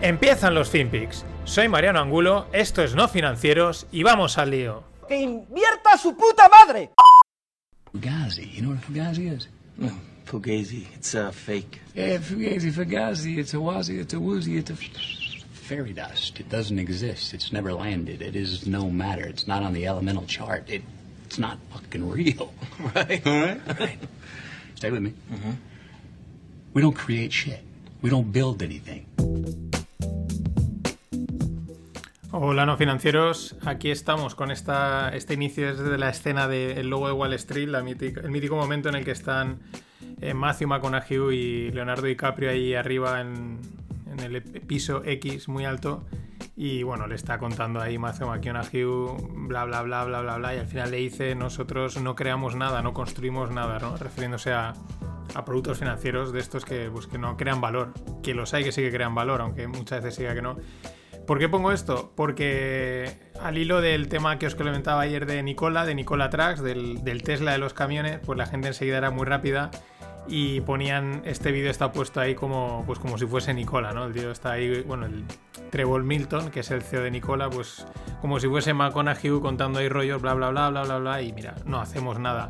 Empiezan los FinPix. Soy Mariano Angulo, esto es No Financieros y vamos al lío. ¡Que invierta su puta madre! Fugazi. You know what a Fugazi is? No, Fugazi. It's a fake. Yeah, Fugazi, Fugazi. It's a wazi, it's a woozy, it's a fairy dust. It doesn't exist. It's never landed. It is no matter. It's not on the elemental chart. It, it's not fucking real. Right? All right? All right. Stay with me. We don't create shit. We don't build anything. Hola no financieros, aquí estamos con esta, este inicio desde la escena del logo de Wall Street, el mítico momento en el que están eh, Matthew McConaughey y Leonardo DiCaprio ahí arriba en, el piso X muy alto y bueno, le está contando ahí Matthew McConaughey bla bla bla bla bla bla y al final le dice nosotros no creamos nada, no construimos nada, ¿no? refiriéndose a, a productos financieros de estos que, pues, que no crean valor, que los hay que sí que crean valor, aunque muchas veces siga que no. ¿Por qué pongo esto? Porque al hilo del tema que os comentaba ayer de Nicola, de Nicola Trax, del, Tesla de los camiones, pues la gente enseguida era muy rápida y ponían este vídeo está puesto ahí como pues como si fuese Nicola, ¿no? El tío está ahí, bueno, el Trevor Milton, que es el CEO de Nicola, pues como si fuese McConaughey contando ahí rollos, bla bla bla bla bla bla y mira, no hacemos nada.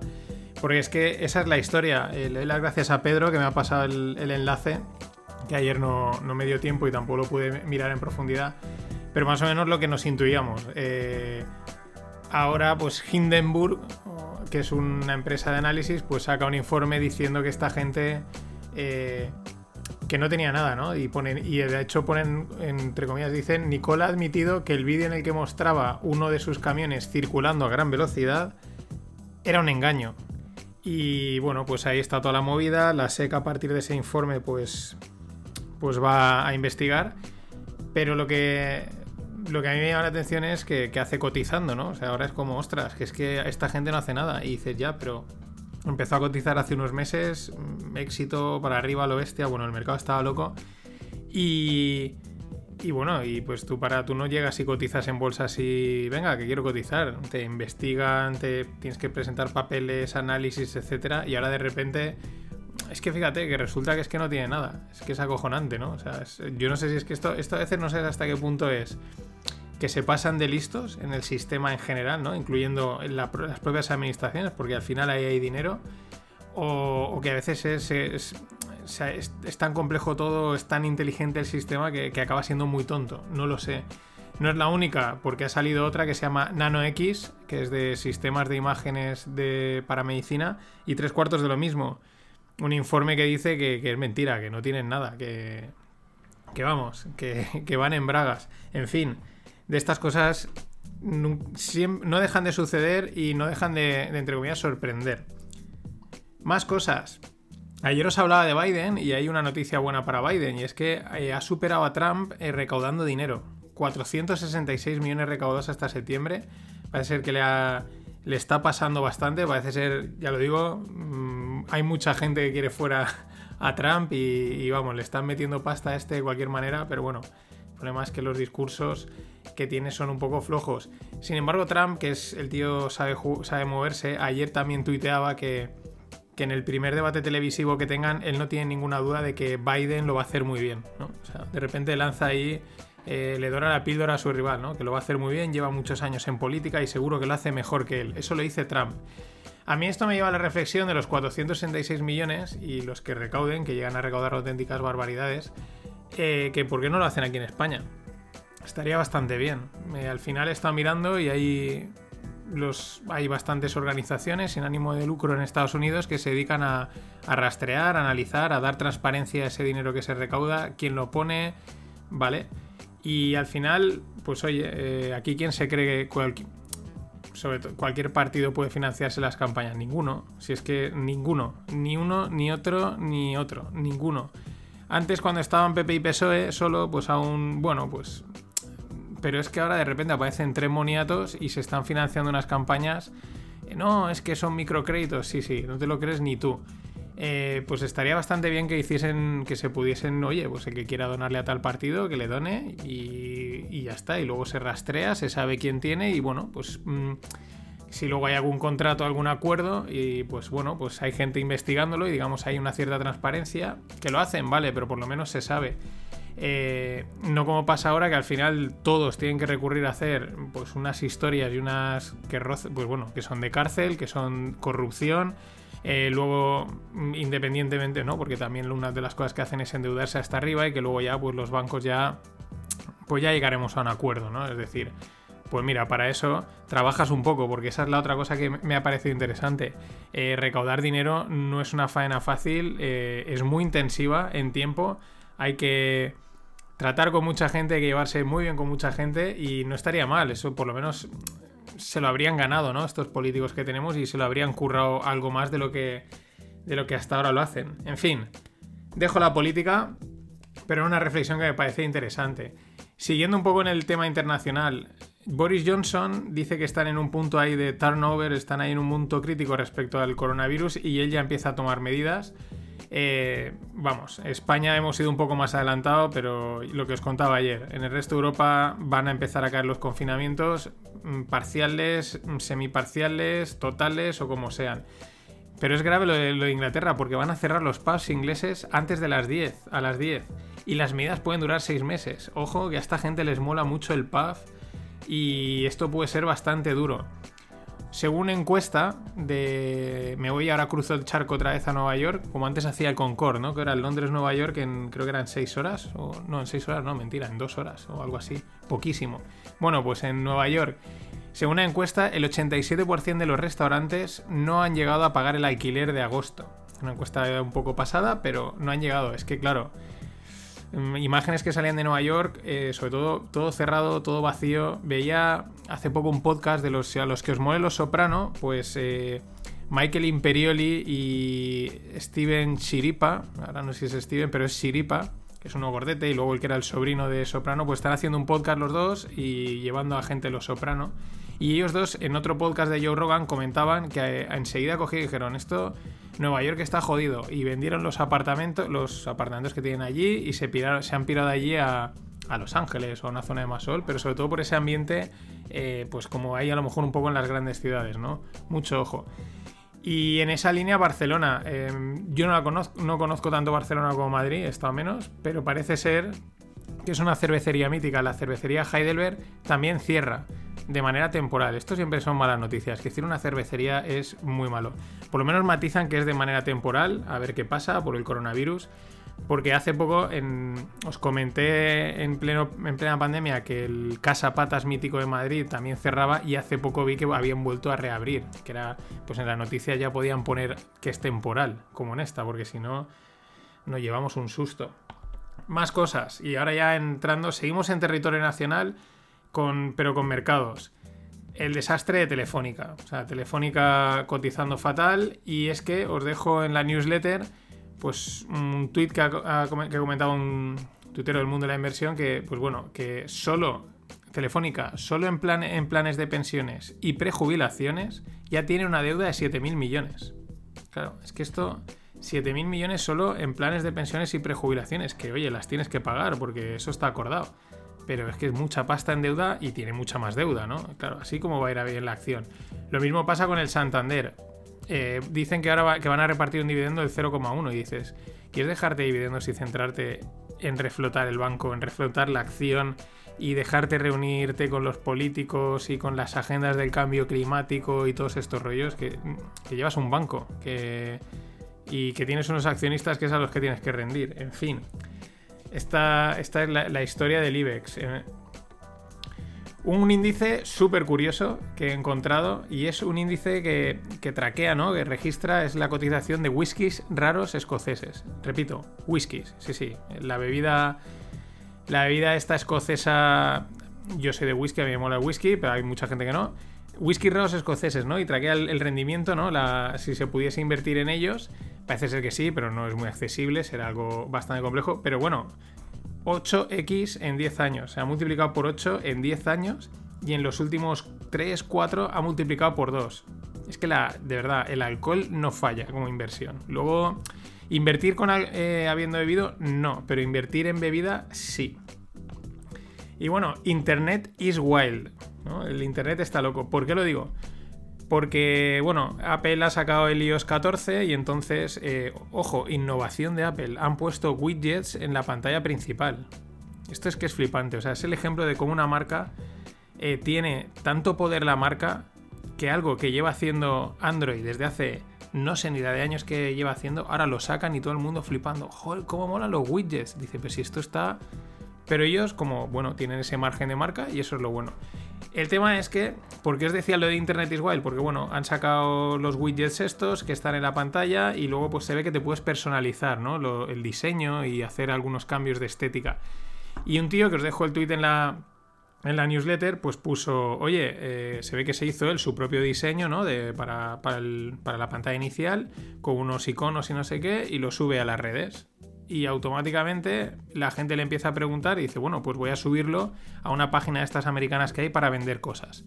Porque es que esa es la historia. Eh, le doy las gracias a Pedro que me ha pasado el enlace que ayer no, no me dio tiempo y tampoco lo pude mirar en profundidad, pero más o menos lo que nos intuíamos. Eh, ahora, pues Hindenburg, que es una empresa de análisis, pues saca un informe diciendo que esta gente eh, que no tenía nada, ¿no? Y ponen, y de hecho ponen, entre comillas, dicen, Nicola ha admitido que el vídeo en el que mostraba uno de sus camiones circulando a gran velocidad era un engaño. Y bueno, pues ahí está toda la movida. La SEC a partir de ese informe, pues, pues va a investigar. Pero lo que, lo que a mí me llama la atención es que, que hace cotizando, ¿no? O sea, ahora es como, ostras, que es que esta gente no hace nada. Y dices, ya, pero empezó a cotizar hace unos meses. mm, Éxito para arriba lo bestia. Bueno, el mercado estaba loco. Y. Y bueno, y pues tú para tú no llegas y cotizas en bolsas y venga, que quiero cotizar. Te investigan, te tienes que presentar papeles, análisis, etcétera, y ahora de repente es que fíjate que resulta que es que no tiene nada. Es que es acojonante, ¿no? O sea, yo no sé si es que esto, esto a veces no sé hasta qué punto es que se pasan de listos en el sistema en general, ¿no? Incluyendo en la las propias administraciones, porque al final ahí hay dinero. O, que a veces es, es- es- tan complejo todo, es tan inteligente el sistema que, que acaba siendo muy tonto. No lo sé. No es la única, porque ha salido otra que se llama NanoX, que es de sistemas de imágenes de, para medicina, y tres cuartos de lo mismo. Un informe que dice que, es mentira, que no tienen nada, que, que vamos, que, que van en bragas. En fin, de estas cosas no dejan de suceder y no dejan de, de, entre comillas, sorprender. Más cosas. Ayer os hablaba de Biden y hay una noticia buena para Biden y es que eh, ha superado a Trump eh, recaudando dinero. 466 millones recaudados hasta septiembre. Parece ser que le, ha- le está pasando bastante. Parece ser, ya lo digo, mm, hay mucha gente que quiere fuera a Trump y, vamos, le están metiendo pasta a este de cualquier manera, pero bueno, el problema es que los discursos que tiene son un poco flojos. Sin embargo, Trump, que es el tío sabe, sabe moverse, ayer también tuiteaba que, que en el primer debate televisivo que tengan, él no tiene ninguna duda de que Biden lo va a hacer muy bien. de repente lanza ahí, eh, le dora la píldora a su rival, ¿no? que lo va a hacer muy bien, lleva muchos años en política y seguro que lo hace mejor que él. Eso lo dice Trump. A mí esto me lleva a la reflexión de los 466 millones y los que recauden, que llegan a recaudar auténticas barbaridades, eh, que por qué no lo hacen aquí en España. Estaría bastante bien. Eh, al final he estado mirando y hay, los, hay bastantes organizaciones sin ánimo de lucro en Estados Unidos que se dedican a, a rastrear, a analizar, a dar transparencia a ese dinero que se recauda, quién lo pone, ¿vale? Y al final, pues oye, eh, aquí quién se cree cualqui- sobre todo cualquier partido puede financiarse las campañas. Ninguno. Si es que ninguno. Ni uno, ni otro, ni otro. Ninguno. Antes, cuando estaban PP y PSOE, solo, pues aún, bueno, pues pero es que ahora de repente aparecen tres moniatos y se están financiando unas campañas. Eh, No, es que son microcréditos, sí, sí, no te lo crees ni tú. Eh, pues estaría bastante bien que hiciesen, que se pudiesen, oye, pues el que quiera donarle a tal partido, que le done y, y ya está. Y luego se rastrea, se sabe quién tiene y bueno, pues mm, si luego hay algún contrato, algún acuerdo y pues bueno, pues hay gente investigándolo y digamos hay una cierta transparencia, que lo hacen, vale, pero por lo menos se sabe. Eh, no como pasa ahora que al final todos tienen que recurrir a hacer pues unas historias y unas que pues bueno, que son de cárcel, que son corrupción. Eh, luego, mm, independientemente, ¿no? Porque también una de las cosas que hacen es endeudarse hasta arriba y que luego ya, pues los bancos ya. Pues ya llegaremos a un acuerdo, ¿no? Es decir, pues mira, para eso trabajas un poco, porque esa es la otra cosa que me ha parecido interesante. Eh, recaudar dinero no es una faena fácil, eh, es muy intensiva en tiempo. Hay que tratar con mucha gente, hay que llevarse muy bien con mucha gente y no estaría mal. Eso por lo menos se lo habrían ganado, ¿no? Estos políticos que tenemos y se lo habrían currado algo más de lo que, de lo que hasta ahora lo hacen. En fin, dejo la política, pero una reflexión que me parece interesante. Siguiendo un poco en el tema internacional, Boris Johnson dice que están en un punto ahí de turnover, están ahí en un punto crítico respecto al coronavirus y él ya empieza a tomar medidas. Eh, vamos, España hemos ido un poco más adelantado, pero lo que os contaba ayer, en el resto de Europa van a empezar a caer los confinamientos mm, parciales, mm, semiparciales, totales o como sean. Pero es grave lo de, Inglaterra porque van a cerrar los pubs ingleses antes de las 10, a las 10. Y las medidas pueden durar 6 meses. Ojo que a esta gente les mola mucho el pub y esto puede ser bastante duro. Según encuesta de... Me voy ahora cruzo el charco otra vez a Nueva York, como antes hacía el Concorde, ¿no? Que era el Londres-Nueva York en creo que eran 6 horas. O, no, en 6 horas, no, mentira, en 2 horas o algo así. Poquísimo. Bueno, pues en Nueva York, según una encuesta, el 87% de los restaurantes no han llegado a pagar el alquiler de agosto. Una encuesta un poco pasada, pero no han llegado. Es que, claro, imágenes que salían de Nueva York, eh, sobre todo todo cerrado, todo vacío. Veía hace poco un podcast de los, a los que os mueve Los Soprano, pues eh, Michael Imperioli y Steven Chiripa, ahora no sé si es Steven, pero es Chiripa, que es uno gordete, y luego el que era el sobrino de Soprano, pues están haciendo un podcast los dos y llevando a gente Los Soprano. Y ellos dos, en otro podcast de Joe Rogan, comentaban que eh, enseguida cogí y dijeron, esto, Nueva York está jodido. Y vendieron los apartamentos, los apartamentos que tienen allí y se, han pirado allí a, a Los Ángeles o a una zona de más sol, pero sobre todo por ese ambiente, eh, pues como hay a lo mejor un poco en las grandes ciudades, ¿no? Mucho ojo. Y en esa línea Barcelona, eh, yo no la conozco, no conozco tanto Barcelona como Madrid, estado menos, pero parece ser que es una cervecería mítica, la cervecería Heidelberg también cierra de manera temporal. Esto siempre son malas noticias, que decir una cervecería es muy malo. Por lo menos matizan que es de manera temporal, a ver qué pasa por el coronavirus. Porque hace poco en- os comenté en, pleno, en plena pandemia que el Casa Patas mítico de Madrid también cerraba y hace poco vi que habían vuelto a reabrir. Que era, pues en la noticia ya podían poner que es temporal, como en esta, porque si no, nos llevamos un susto. Más cosas. Y ahora ya entrando, seguimos en territorio nacional, con, pero con mercados. El desastre de Telefónica. O sea, Telefónica cotizando fatal. Y es que os dejo en la newsletter pues un tweet que ha, que comentado un tuitero del mundo de la inversión que, pues bueno, que solo Telefónica, solo en, en planes de pensiones y prejubilaciones, ya tiene una deuda de 7.000 millones. Claro, es que esto, 7.000 millones solo en planes de pensiones y prejubilaciones, que oye, las tienes que pagar porque eso está acordado. Pero es que es mucha pasta en deuda y tiene mucha más deuda, ¿no? Claro, así como va a ir a bien la acción. Lo mismo pasa con el Santander. Eh, dicen que ahora que van a repartir un dividendo del 0,1 y dices, ¿quieres dejarte dividendos y centrarte en reflotar el banco, en reflotar la acción y dejarte reunirte con los políticos y con las agendas del cambio climático y todos estos rollos? Que, que llevas un banco que, y que tienes unos accionistas que es a los que tienes que rendir. En fin, esta, esta es la, historia del IBEX. Eh, un índice súper curioso que he encontrado y es un índice que, que traquea, ¿no? Que registra, es la cotización de whiskies raros escoceses. Repito, whiskies, sí, sí. La bebida, la bebida esta escocesa, yo soy de whisky, a mí me mola el whisky, pero hay mucha gente que no. Whisky raros escoceses, ¿no? Y traquea el, el rendimiento, ¿no? La, si se pudiese invertir en ellos, parece ser que sí, pero no es muy accesible, será algo bastante complejo. Pero bueno, 8x en 10 años. Se ha multiplicado por 8 en 10 años y en los últimos 3, 4 ha multiplicado por 2. Es que la, de verdad, el alcohol no falla como inversión. Luego, invertir con eh, habiendo bebido, no, pero invertir en bebida, sí. Y bueno, Internet is wild. El Internet está loco. ¿Por qué lo digo? Porque, bueno, Apple ha sacado el iOS 14 y entonces, eh, ojo, innovación de Apple. Han puesto widgets en la pantalla principal. Esto es que es flipante. O sea, es el ejemplo de cómo una marca eh, tiene tanto poder la marca que algo que lleva haciendo Android desde hace no sé ni la de años que lleva haciendo, ahora lo sacan y todo el mundo flipando. Joder, cómo molan los widgets. Dice, pues si esto está. Pero ellos, como, bueno, tienen ese margen de marca y eso es lo bueno. El tema es que, ¿por qué os decía lo de Internet is Wild? Porque, bueno, han sacado los widgets estos que están en la pantalla y luego, pues se ve que te puedes personalizar, ¿no? el diseño y hacer algunos cambios de estética. Y un tío que os dejo el tweet en la, en la newsletter, pues puso, oye, eh, se ve que se hizo él su propio diseño, ¿no? De, para, para, la pantalla inicial, con unos iconos y no sé qué, y lo sube a las redes. Y automáticamente la gente le empieza a preguntar y dice, bueno, pues voy a subirlo a una página de estas americanas que hay para vender cosas.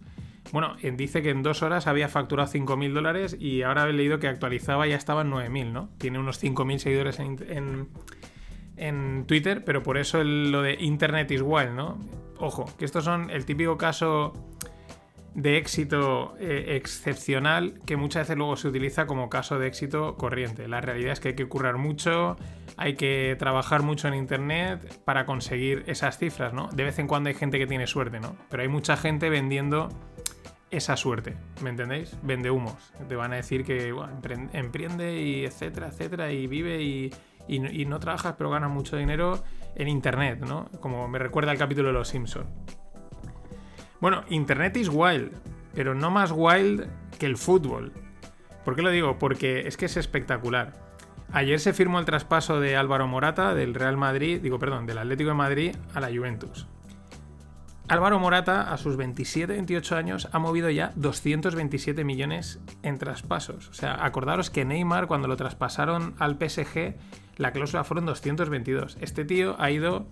Bueno, dice que en dos horas había facturado 5.000 dólares y ahora he leído que actualizaba y ya estaba en 9.000, ¿no? Tiene unos 5.000 seguidores en, en, Twitter, pero por eso lo de Internet is wild, ¿no? Ojo, que estos son el típico caso de éxito eh, excepcional que muchas veces luego se utiliza como caso de éxito corriente. La realidad es que hay que currar mucho, hay que trabajar mucho en internet para conseguir esas cifras, ¿no? De vez en cuando hay gente que tiene suerte, ¿no? Pero hay mucha gente vendiendo esa suerte, ¿me entendéis? Vende humos. Te van a decir que emprende y etcétera, etcétera, y vive y, y no trabajas pero ganas mucho dinero en Internet, ¿no? Como me recuerda el capítulo de Los Simpson. Bueno, Internet is wild, pero no más wild que el fútbol. ¿Por qué lo digo? Porque es que es espectacular. Ayer se firmó el traspaso de Álvaro Morata del Real Madrid, digo, perdón, del Atlético de Madrid a la Juventus. Álvaro Morata, a sus 27-28 años, ha movido ya 227 millones en traspasos. O sea, acordaros que Neymar, cuando lo traspasaron al PSG, la cláusula fueron 222. Este tío ha ido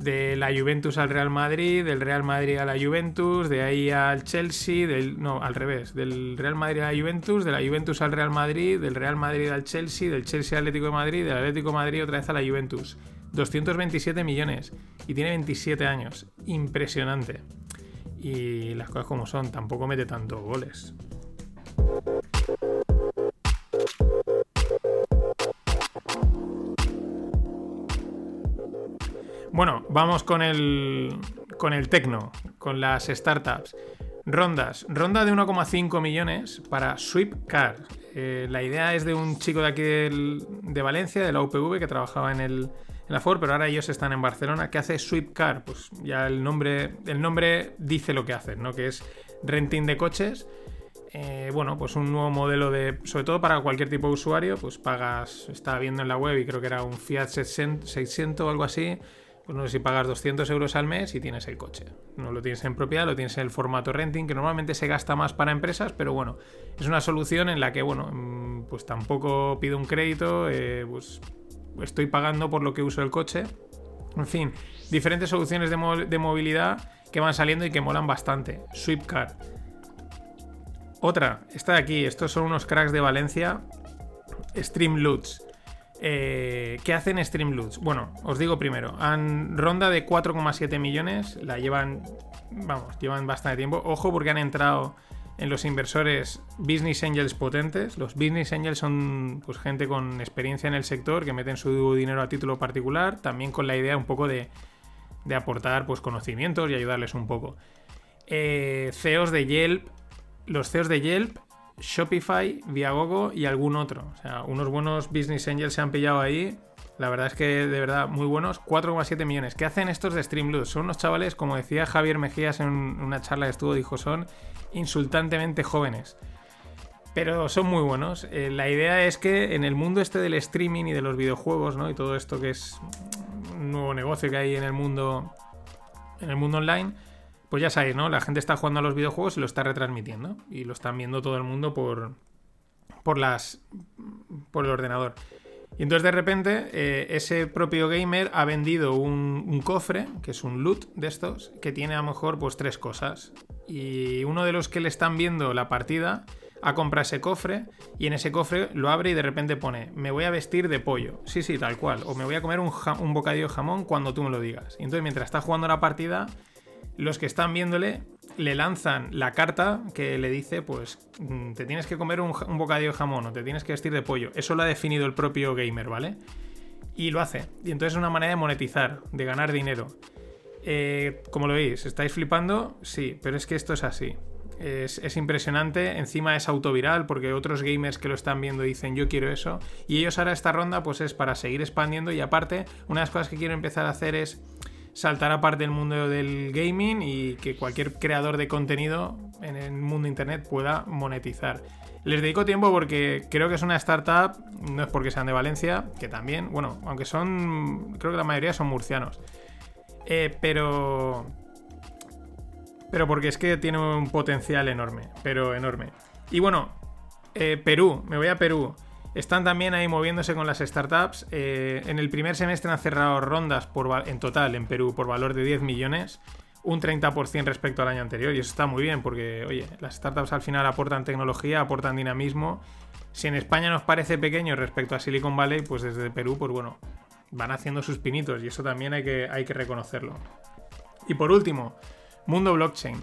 de la Juventus al Real Madrid, del Real Madrid a la Juventus, de ahí al Chelsea, del, no, al revés, del Real Madrid a la Juventus, de la Juventus al Real Madrid, del Real Madrid al Chelsea, del Chelsea al Atlético de Madrid, del Atlético de Madrid otra vez a la Juventus. 227 millones y tiene 27 años. Impresionante. Y las cosas como son, tampoco mete tantos goles. Bueno, vamos con el, con el tecno, con las startups. Rondas. Ronda de 1,5 millones para Sweepcar. Eh, la idea es de un chico de aquí de Valencia, de la UPV, que trabajaba en, el, la Ford, pero ahora ellos están en Barcelona. ¿Qué hace Sweepcar? Pues ya el nombre, el nombre dice lo que hacen, ¿no? Que es renting de coches. Eh, bueno, pues un nuevo modelo de. Sobre todo para cualquier tipo de usuario, pues pagas. Estaba viendo en la web y creo que era un Fiat 600 o algo así pues no sé si pagas 200 euros al mes y tienes el coche. No lo tienes en propiedad, lo tienes en el formato renting, que normalmente se gasta más para empresas, pero bueno, es una solución en la que, bueno, mm, pues tampoco pido un crédito, eh, pues estoy pagando por lo que uso el coche. En fin, diferentes soluciones de, movilidad que van saliendo y que molan bastante. Sweepcar. Otra, esta de aquí, estos son unos cracks de Valencia. Streamloots. Eh, ¿Qué hacen Streamloots? Bueno, os digo primero, han ronda de 4,7 millones, la llevan, vamos, llevan bastante tiempo. Ojo porque han entrado en los inversores business angels potentes. Los business angels son pues, gente con experiencia en el sector que meten su dinero a título particular, también con la idea un poco de, aportar pues, conocimientos y ayudarles un poco. Eh, CEOs de Yelp, los CEOs de Yelp Shopify, Viagogo y algún otro. O sea, unos buenos business angels se han pillado ahí. La verdad es que de verdad muy buenos. 4,7 millones. ¿Qué hacen estos de Streamloots? Son unos chavales, como decía Javier Mejías en una charla que estuvo, dijo, son insultantemente jóvenes. Pero son muy buenos. Eh, la idea es que en el mundo este del streaming y de los videojuegos, ¿no? Y todo esto que es un nuevo negocio que hay en el mundo. En el mundo online pues ya sabéis, ¿no? La gente está jugando a los videojuegos y lo está retransmitiendo. Y lo están viendo todo el mundo por, por, las, por el ordenador. Y entonces de repente eh, ese propio gamer ha vendido un, cofre, que es un loot de estos, que tiene a lo mejor pues tres cosas. Y uno de los que le están viendo la partida ha comprado ese cofre y en ese cofre lo abre y de repente pone, me voy a vestir de pollo. Sí, sí, tal cual. O me voy a comer un, un bocadillo de jamón cuando tú me lo digas. Y entonces mientras está jugando la partida, los que están viéndole le lanzan la carta que le dice, pues, mm, te tienes que comer un, bocadillo de jamón o te tienes que vestir de pollo. Eso lo ha definido el propio gamer, ¿vale? Y lo hace. Y entonces es una manera de monetizar, de ganar dinero. Eh, como lo veis, ¿estáis flipando? Sí, pero es que esto es así. Es, es impresionante, encima es autoviral porque otros gamers que lo están viendo dicen yo quiero eso y ellos ahora esta ronda pues es para seguir expandiendo y aparte una de las cosas que quiero empezar a hacer es saltar aparte del mundo del gaming y que cualquier creador de contenido en el mundo internet pueda monetizar. Les dedico tiempo porque creo que es una startup, no es porque sean de Valencia, que también, bueno, aunque son, creo que la mayoría son murcianos. Eh, pero. Pero porque es que tiene un potencial enorme. Pero enorme. Y bueno, eh, Perú, me voy a Perú. Están también ahí moviéndose con las startups. Eh, en el primer semestre han cerrado rondas por, en total en Perú por valor de 10 millones. Un 30% respecto al año anterior. Y eso está muy bien porque, oye, las startups al final aportan tecnología, aportan dinamismo. Si en España nos parece pequeño respecto a Silicon Valley, pues desde Perú, pues bueno, van haciendo sus pinitos y eso también hay que, hay que reconocerlo. Y por último, mundo blockchain.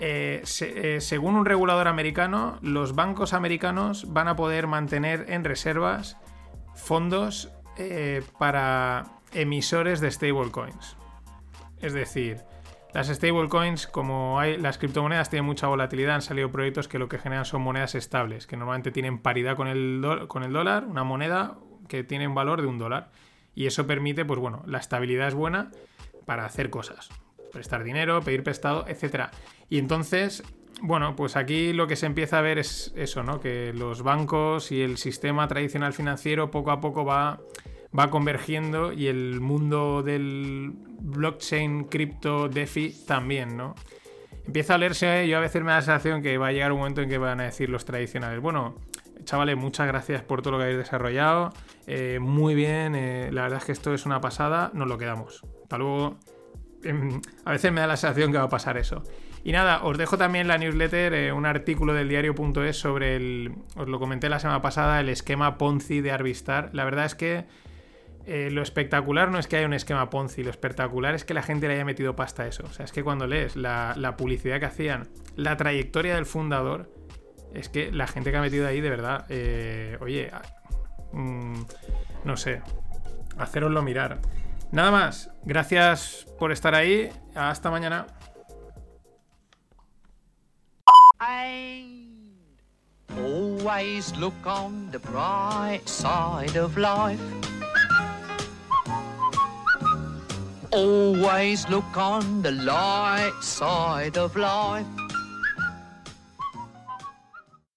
Eh, eh, según un regulador americano, los bancos americanos van a poder mantener en reservas fondos eh, para emisores de stablecoins. Es decir, las stablecoins, como hay, las criptomonedas tienen mucha volatilidad, han salido proyectos que lo que generan son monedas estables, que normalmente tienen paridad con el dólar, una moneda que tiene un valor de un dólar. Y eso permite, pues bueno, la estabilidad es buena para hacer cosas. Prestar dinero, pedir prestado, etc. Y entonces, bueno, pues aquí lo que se empieza a ver es eso, ¿no? Que los bancos y el sistema tradicional financiero poco a poco va, va convergiendo y el mundo del blockchain, cripto, DeFi también, ¿no? Empieza a olerse, yo a veces me da la sensación que va a llegar un momento en que van a decir los tradicionales, bueno, chavales, muchas gracias por todo lo que habéis desarrollado, eh, muy bien, eh, la verdad es que esto es una pasada, nos lo quedamos. Hasta luego. Em, A veces me da la sensación que va a pasar eso. Y nada, os dejo también la newsletter eh, un artículo del diario.es sobre el, os lo comenté la semana pasada, el esquema Ponzi de Arvistar. La verdad es que eh, lo espectacular no es que haya un esquema Ponzi, lo espectacular es que la gente le haya metido pasta a eso. O sea, es que cuando lees la, publicidad que hacían, la trayectoria del fundador, es que la gente que ha metido ahí, de verdad, eh, oye, mm, no sé, haceroslo mirar. Nada más, gracias por estar ahí, hasta mañana. Always look on the bright side of life. Always look on the light side of life.